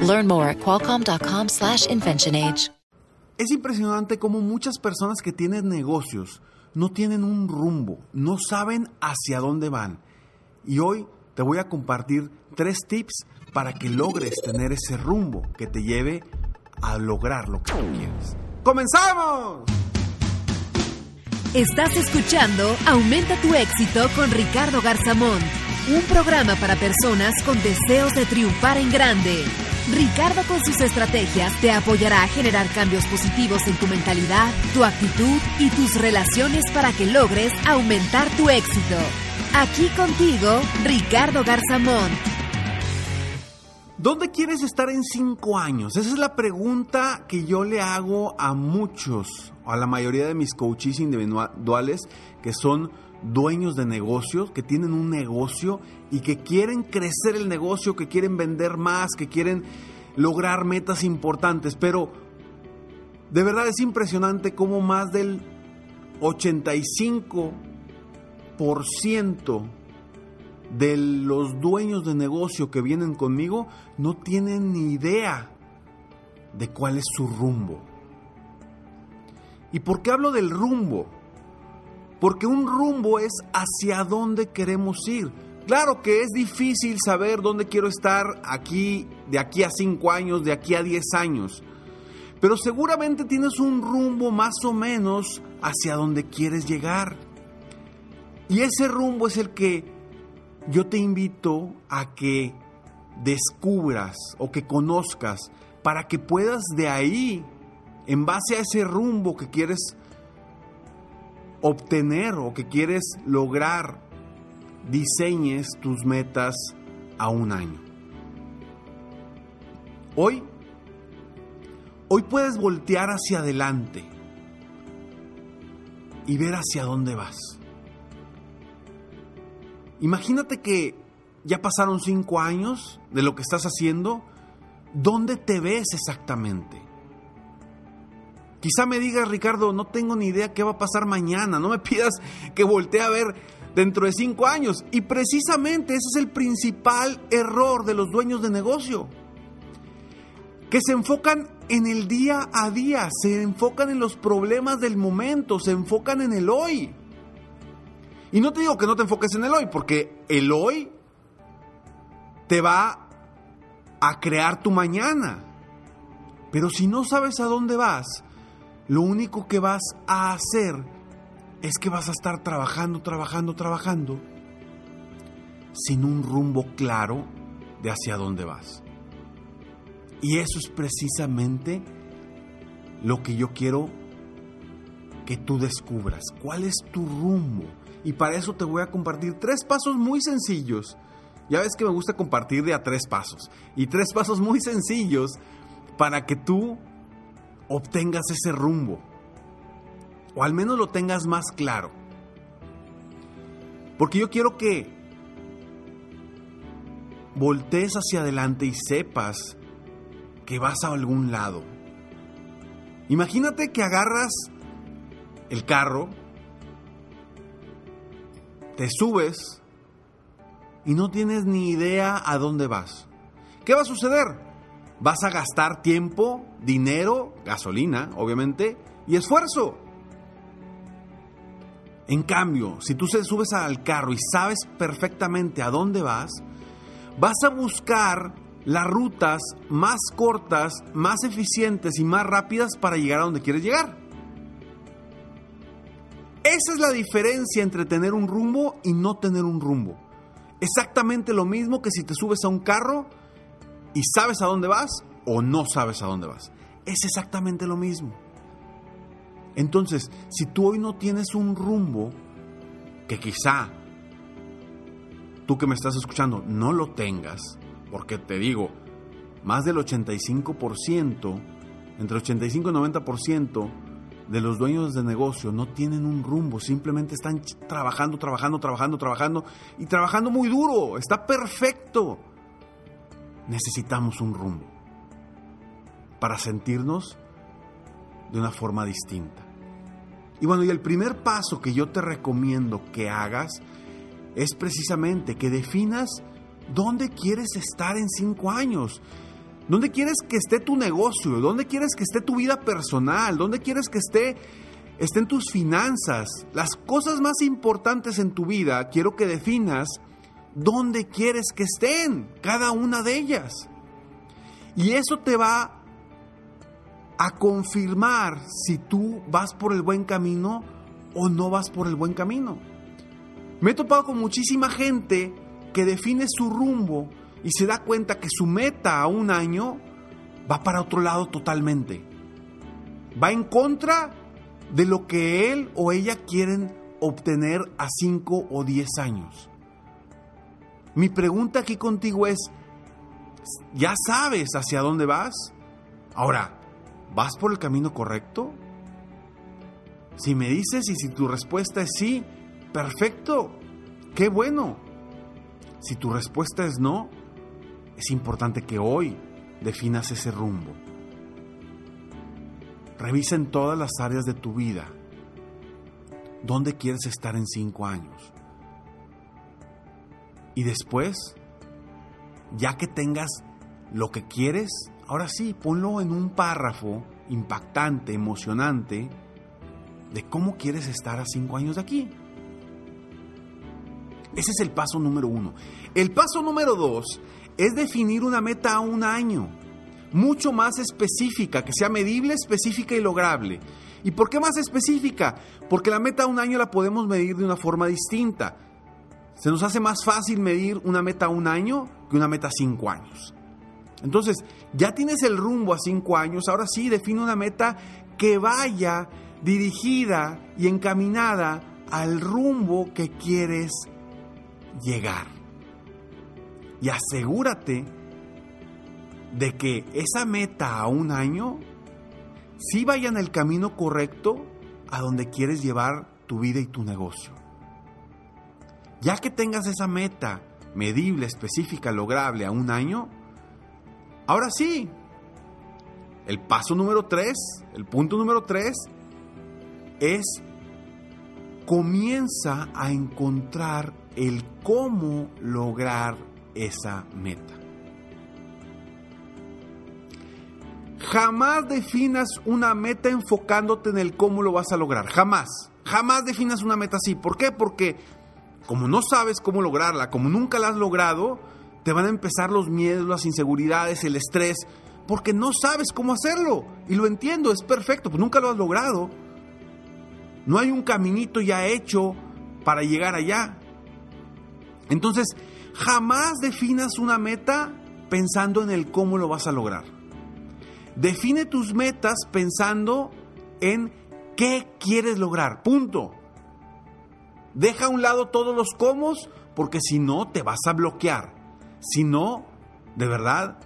Learn more at qualcomm.com/inventionage. Es impresionante cómo muchas personas que tienen negocios no tienen un rumbo, no saben hacia dónde van. Y hoy te voy a compartir tres tips para que logres tener ese rumbo que te lleve a lograr lo que tú quieres. ¡Comenzamos! Estás escuchando Aumenta tu éxito con Ricardo Garzamón, un programa para personas con deseos de triunfar en grande. Ricardo con sus estrategias te apoyará a generar cambios positivos en tu mentalidad, tu actitud y tus relaciones para que logres aumentar tu éxito. Aquí contigo, Ricardo Garzamón. ¿Dónde quieres estar en cinco años? Esa es la pregunta que yo le hago a muchos, a la mayoría de mis coaches individuales que son dueños de negocios, que tienen un negocio y que quieren crecer el negocio, que quieren vender más, que quieren lograr metas importantes. Pero de verdad es impresionante cómo más del 85% de los dueños de negocio que vienen conmigo no tienen ni idea de cuál es su rumbo. ¿Y por qué hablo del rumbo? Porque un rumbo es hacia dónde queremos ir. Claro que es difícil saber dónde quiero estar aquí, de aquí a 5 años, de aquí a 10 años. Pero seguramente tienes un rumbo más o menos hacia donde quieres llegar. Y ese rumbo es el que yo te invito a que descubras o que conozcas para que puedas de ahí, en base a ese rumbo que quieres obtener o que quieres lograr, diseñes tus metas a un año. Hoy, hoy puedes voltear hacia adelante y ver hacia dónde vas. Imagínate que ya pasaron cinco años de lo que estás haciendo. ¿Dónde te ves exactamente? Quizá me digas, Ricardo, no tengo ni idea qué va a pasar mañana. No me pidas que voltee a ver dentro de cinco años. Y precisamente ese es el principal error de los dueños de negocio. Que se enfocan en el día a día, se enfocan en los problemas del momento, se enfocan en el hoy. Y no te digo que no te enfoques en el hoy, porque el hoy te va a crear tu mañana. Pero si no sabes a dónde vas, lo único que vas a hacer es que vas a estar trabajando, trabajando, trabajando, sin un rumbo claro de hacia dónde vas. Y eso es precisamente lo que yo quiero que tú descubras. ¿Cuál es tu rumbo? Y para eso te voy a compartir tres pasos muy sencillos. Ya ves que me gusta compartir de a tres pasos. Y tres pasos muy sencillos para que tú obtengas ese rumbo. O al menos lo tengas más claro. Porque yo quiero que voltees hacia adelante y sepas que vas a algún lado. Imagínate que agarras el carro, te subes y no tienes ni idea a dónde vas. ¿Qué va a suceder? Vas a gastar tiempo, dinero, gasolina, obviamente, y esfuerzo. En cambio, si tú se subes al carro y sabes perfectamente a dónde vas, vas a buscar las rutas más cortas, más eficientes y más rápidas para llegar a donde quieres llegar. Esa es la diferencia entre tener un rumbo y no tener un rumbo. Exactamente lo mismo que si te subes a un carro y sabes a dónde vas o no sabes a dónde vas. Es exactamente lo mismo. Entonces, si tú hoy no tienes un rumbo, que quizá tú que me estás escuchando no lo tengas, porque te digo, más del 85% entre 85 y 90% de los dueños de negocio no tienen un rumbo, simplemente están trabajando, trabajando, trabajando, trabajando y trabajando muy duro. Está perfecto. Necesitamos un rumbo para sentirnos de una forma distinta. Y bueno, y el primer paso que yo te recomiendo que hagas es precisamente que definas dónde quieres estar en cinco años. ¿Dónde quieres que esté tu negocio? ¿Dónde quieres que esté tu vida personal? ¿Dónde quieres que esté estén tus finanzas? Las cosas más importantes en tu vida, quiero que definas dónde quieres que estén cada una de ellas. Y eso te va a confirmar si tú vas por el buen camino o no vas por el buen camino. Me he topado con muchísima gente que define su rumbo y se da cuenta que su meta a un año va para otro lado totalmente. Va en contra de lo que él o ella quieren obtener a 5 o 10 años. Mi pregunta aquí contigo es, ¿ya sabes hacia dónde vas? Ahora, ¿Vas por el camino correcto? Si me dices y si tu respuesta es sí, perfecto, qué bueno. Si tu respuesta es no, es importante que hoy definas ese rumbo. Revisa en todas las áreas de tu vida dónde quieres estar en cinco años. Y después, ya que tengas lo que quieres, Ahora sí, ponlo en un párrafo impactante, emocionante, de cómo quieres estar a cinco años de aquí. Ese es el paso número uno. El paso número dos es definir una meta a un año, mucho más específica, que sea medible, específica y lograble. ¿Y por qué más específica? Porque la meta a un año la podemos medir de una forma distinta. Se nos hace más fácil medir una meta a un año que una meta a cinco años. Entonces, ya tienes el rumbo a cinco años, ahora sí define una meta que vaya dirigida y encaminada al rumbo que quieres llegar. Y asegúrate de que esa meta a un año sí vaya en el camino correcto a donde quieres llevar tu vida y tu negocio. Ya que tengas esa meta medible, específica, lograble a un año, Ahora sí, el paso número tres, el punto número tres, es comienza a encontrar el cómo lograr esa meta. Jamás definas una meta enfocándote en el cómo lo vas a lograr. Jamás. Jamás definas una meta así. ¿Por qué? Porque como no sabes cómo lograrla, como nunca la has logrado, te van a empezar los miedos, las inseguridades, el estrés, porque no sabes cómo hacerlo. Y lo entiendo, es perfecto, pues nunca lo has logrado. No hay un caminito ya hecho para llegar allá. Entonces, jamás definas una meta pensando en el cómo lo vas a lograr. Define tus metas pensando en qué quieres lograr. Punto. Deja a un lado todos los cómo porque si no te vas a bloquear. Si no, de verdad,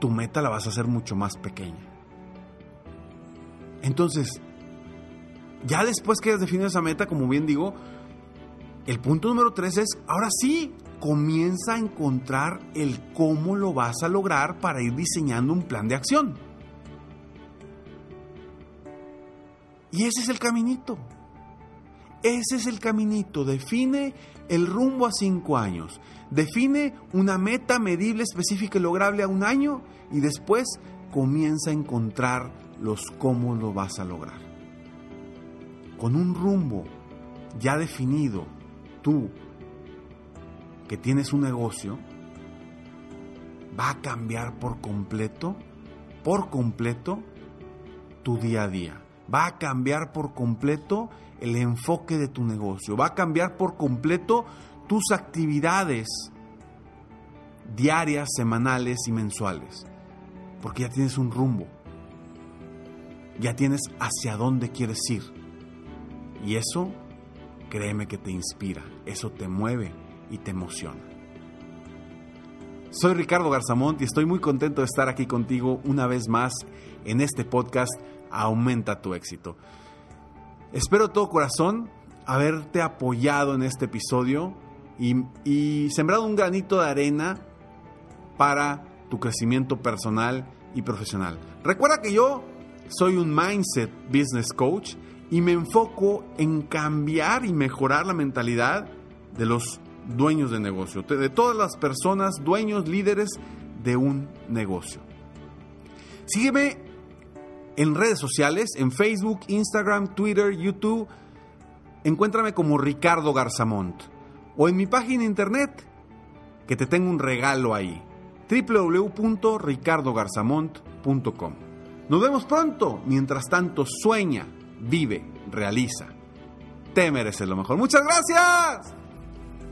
tu meta la vas a hacer mucho más pequeña. Entonces, ya después que has definido esa meta, como bien digo, el punto número tres es, ahora sí, comienza a encontrar el cómo lo vas a lograr para ir diseñando un plan de acción. Y ese es el caminito. Ese es el caminito. Define el rumbo a cinco años. Define una meta medible, específica y lograble a un año y después comienza a encontrar los cómo lo vas a lograr. Con un rumbo ya definido, tú que tienes un negocio, va a cambiar por completo, por completo, tu día a día. Va a cambiar por completo el enfoque de tu negocio. Va a cambiar por completo tus actividades diarias, semanales y mensuales. Porque ya tienes un rumbo. Ya tienes hacia dónde quieres ir. Y eso, créeme que te inspira, eso te mueve y te emociona. Soy Ricardo Garzamont y estoy muy contento de estar aquí contigo una vez más en este podcast Aumenta tu éxito. Espero todo corazón haberte apoyado en este episodio y, y sembrado un granito de arena para tu crecimiento personal y profesional. Recuerda que yo soy un Mindset Business Coach y me enfoco en cambiar y mejorar la mentalidad de los dueños de negocio, de todas las personas, dueños, líderes de un negocio. Sígueme en redes sociales, en Facebook, Instagram, Twitter, YouTube. Encuéntrame como Ricardo Garzamont o en mi página internet, que te tengo un regalo ahí, www.ricardogarzamont.com. Nos vemos pronto. Mientras tanto, sueña, vive, realiza. Te mereces lo mejor. Muchas gracias.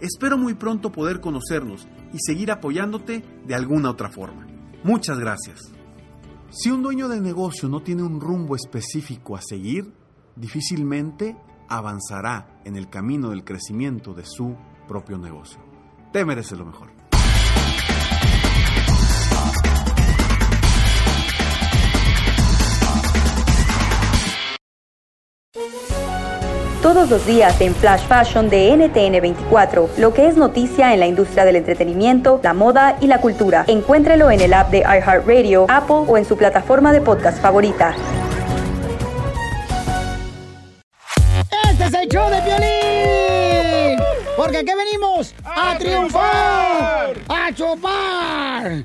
Espero muy pronto poder conocernos y seguir apoyándote de alguna otra forma. Muchas gracias. Si un dueño de negocio no tiene un rumbo específico a seguir, difícilmente avanzará en el camino del crecimiento de su propio negocio. Te mereces lo mejor. Todos los días en Flash Fashion de NTN 24, lo que es noticia en la industria del entretenimiento, la moda y la cultura. Encuéntrelo en el app de iHeartRadio, Apple o en su plataforma de podcast favorita. Este es el show de violín. Porque aquí venimos a, triunfar, a chupar.